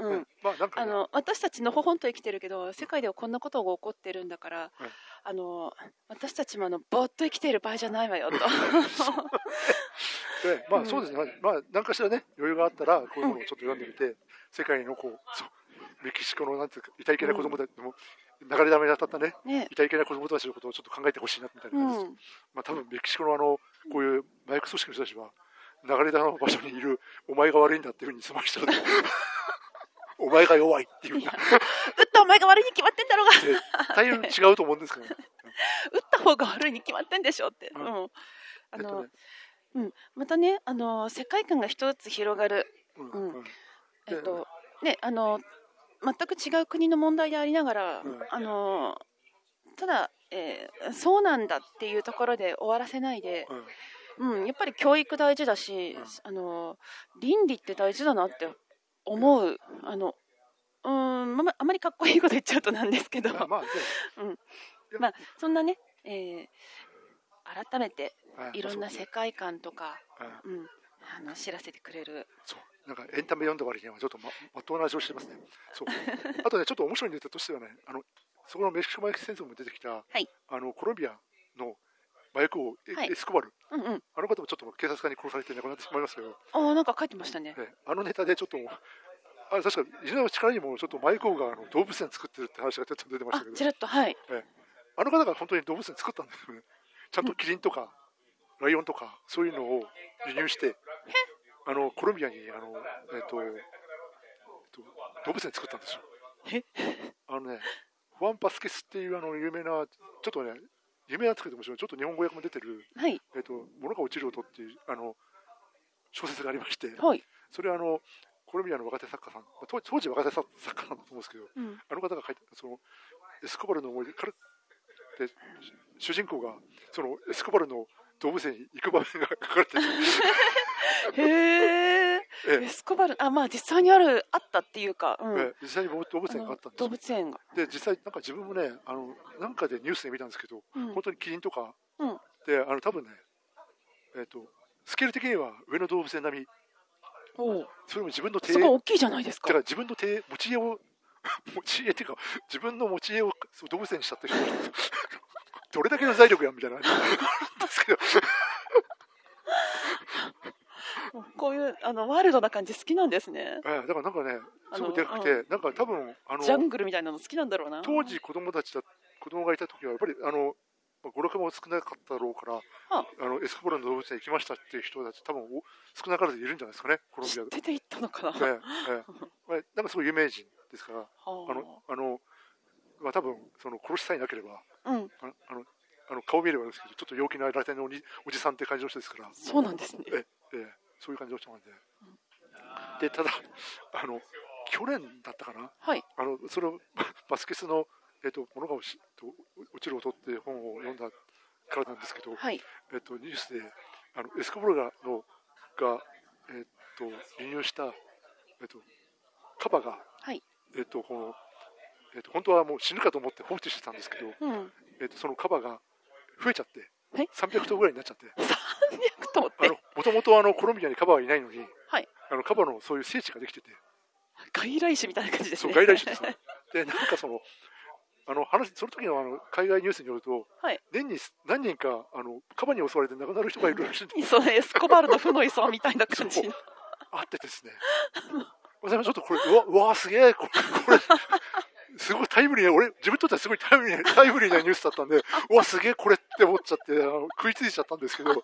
うん。うん。まあなんかね、あの私たちのほほんと生きてるけど世界ではこんなことが起こってるんだから、うん。あの私たちもあのぼーっと生きている場合じゃないわよと。でまうん。あそうですね、まあ何かしらね余裕があったらこういうものをちょっと読んでみて、世界のこうメキシコのなんていうか痛いけな子供たちの、流れ玉に当たったねね。痛いけな子供たちのことをちょっと考えてほしいなみたいなう感じです、ん。まあ多分メキシコのあのこういう麻薬組織の人たちは流れ玉の場所にいるお前が悪いんだっていうふうに済ました お前が弱いっていう。打ったお前が悪いに決まってんだろうが。絶対違うと思うんですけど、ね、打った方が悪いに決まってんでしょって、ううん。んあのえっとね。うん、またねあの世界観が一つ広がる、うんうん。うん。えっとね、あの全く違う国の問題でありながら、うん。あのただ、えーそうなんだっていうところで終わらせないで、うん。うん、やっぱり教育大事だし、うん。あの倫理って大事だなって思う。あのうんままあまりかっこいいこと言っちゃうとなんですけど、まあまあねまあ、そんなね、えー改めてはいいろんな世界観とか、うんうん、あの知らせてくれる。そう。なんかエンタメ読んだ割にはちょっとままっとうな味をしてますね。そう。あとねちょっと面白いネタとしてはねあのそこのメキシコ麻薬戦争にも出てきた、はい。あのコロンビアの麻薬王エ,、はい。エスコバル。うんうん。あの方もちょっと警察官に殺されて亡くなってしまいますけど、あーなんか書いてましたね。ね、あのネタでちょっとあれ確か犬の力にもちょっと麻薬王があの動物園作ってるって話がちょっと出てましたけど。あちらっと。はい。あの方が本当に動物園作ったんですよね。ちゃんとキリンとか、ライオンとか、そういうのを輸入して、あのコロンビアにあの、えっとえっと動物園作ったんですよ。えあのね、フアン・パスケスっていうあの有名な、ちょっとね、有名なんですけどもちょっと日本語訳も出てる、はい。えっと、物が落ちる音っていうあの小説がありまして、はい、それはあのコロンビアの若手作家さん、まあ当当時若手作作家さんだと思うんですけど、うん、あの方が書いたそのエスコバルの思い出彼で主人公がそのエスコバルの動物園に行く場面が書かれてて、へええエスコバルあまあ実際にあるあったっていうか、うん、え実際に動物園があったんです動よ物園が、で実際なんか自分もねあのなんかでニュースで見たんですけど、うん。本当にキリンとか。うん、であの多分ねえっ、とスケール的には上野動物園並み。おおそれも自分の手すごい大きいじゃないですか。だから自分の手持ち家を 持ち家っていうか自分の持ち家を動物園にしたって どれだけの財力やんみたいな。ですけど こういうあのワイルドな感じ好きなんですね。ええだからなんかねすごいでかくて、なんか多分あのジャングルみたいなの好きなんだろうな。当時子供たちだ子供がいた時はやっぱりあのまあ娯楽も少なかったろうからあ。あのエスコバルの動物園行きましたっていう人たち多分お少なからずいるんじゃないですかねコロンビアで。知ってて行ったのかな、ええええ。まあなんかすごい有名人ですからはあ。のあのまあ多分その殺しさえなければあうん。ああのあの顔見ればですけどちょっと陽気なラテンのおじさんって感じの人ですから。そうなんですね。ええええそういう感じの人なん。で、でただあの去年だったかな？はい。あのそれを バスケスの、えっと「物が落ちと落ちる音」って本を読んだからなんですけど、はい。えっと、ニュースであのエスコボルガのが、えっと、輸入した、えっと、カバが、はい。えっとこのえっと、本当はもう死ぬかと思って放置してたんですけど、うん。えっと、そのカバが増えちゃってえ？300頭ぐらいになっちゃって 300頭って。あのもともとあのコロンビアにカバはいないのにはい。あのカバのそういう聖地ができてて。外来種みたいな感じですそうね外来種ですね。でなんかそのあの話その時のあの海外ニュースによるとはい。年に何人かあのカバに襲われて亡くなる人がいるらしいんです。そうエスコバルの負の遺産みたいな感じの。あってですね。私もちょっとこれうわうわすげえ。これこれすごいタイムリーな俺自分にとってはすごいタイムリーなタイムリーなニュースだったんでうわすげえこれって思っちゃってあの食いついちゃったんですけど。あの、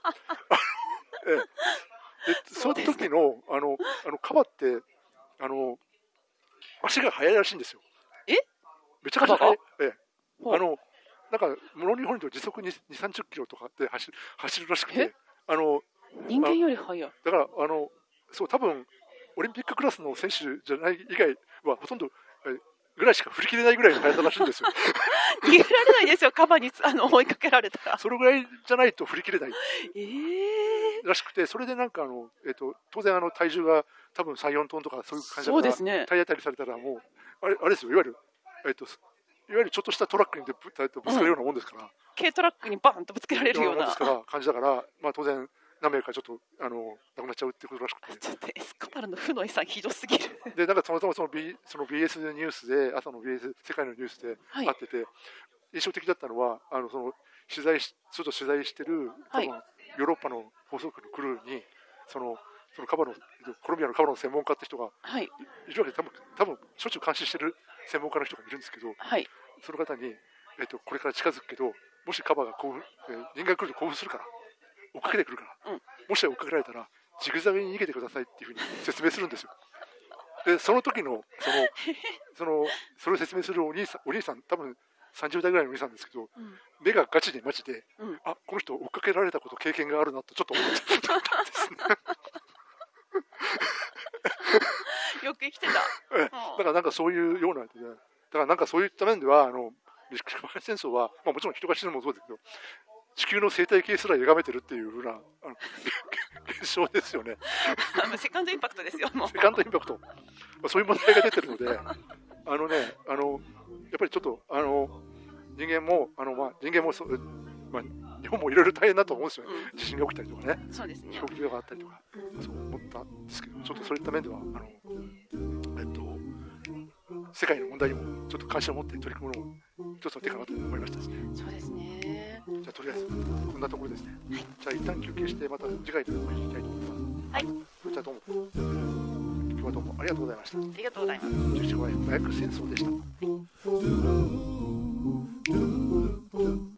ええ、でその時のあのあのカバってあの足が速いらしいんですよ。え？めちゃくちゃ速い、ええ、あのなんか物日本と時速2 3 0キロとかで走る走るらしくえ？てあの人間より速い。だからあのそう多分オリンピッククラスの選手じゃない以外はほとんどえぐらいしか振り切れないぐらいの速さらしいんですよ。逃げられないですよ。カバにあの追いかけられたら。それぐらいじゃないと振り切れない。ええらしくてそれでなんかあの、えっと当然あの体重が多分3、4トンとかそういう感じですね。体当たりされたらもうあれあれですよ。いわゆる、えっといわゆるちょっとしたトラックにぶぶつかるようなもんですから、軽トラックにバーンとぶつけられるような感じだから、まあ、当然何名かちょっとあの亡くなっちゃうってことらしくて。ちょっとエスコバルの負の遺産ひどすぎる。でなんかたまたまその,、B、その BS ニュースで朝の BS 世界のニュースではい。会ってて、印象的だったのはあのその取材しちょっと取材してるはい。ヨーロッパの放送局のクルーにそのそのカバのコロンビアのカバの専門家って人がはい。いるわけで多分多分しょっちゅう監視してる専門家の人がいるんですけどはい。その方に、えっと、これから近づくけどもしカバが興奮、えー人間が来ると興奮するから追っかけてくるから、うん。もし追っかけられたらジグザグに逃げてくださいっていうふうに説明するんですよ。でその時のその そのそれを説明するお兄さんお兄さん多分30代ぐらいのお兄さんですけどうん。目がガチでマジで、うん。あこの人追っかけられたこと経験があるなとちょっと思っちゃったんですね。よく生きてた。ええ。だからなんかそういうようなだからなんかそういった面ではあのメキシコ戦争は、まあ、もちろん人が死ぬのもそうですけど地球の生態系すら歪めてるっていうふうなあの現象ですよね。セカンドインパクトですよもう。セカンドインパクト、まあ、そういう問題が出てるのであのねあのやっぱりちょっとあの人間もあの、まあ、人間もそう、まあ、日本もいろいろ大変だと思うんですよね。う地震が起きたりとかね。んそうですね。飛行機があったりとか。そう思ったんですけどちょっとそういった面ではあの、えっと、世界の問題にもちょっと関心を持って取り組むのも一つの手かなと思いましたねそうですねとりあえずこんなところですね、はい、じゃあ一旦休憩してまた次回のお会いしたいと思います。はい。じゃあどうも。今日はどうもありがとうございました。ありがとうございます。17号麻薬戦争でした、はい。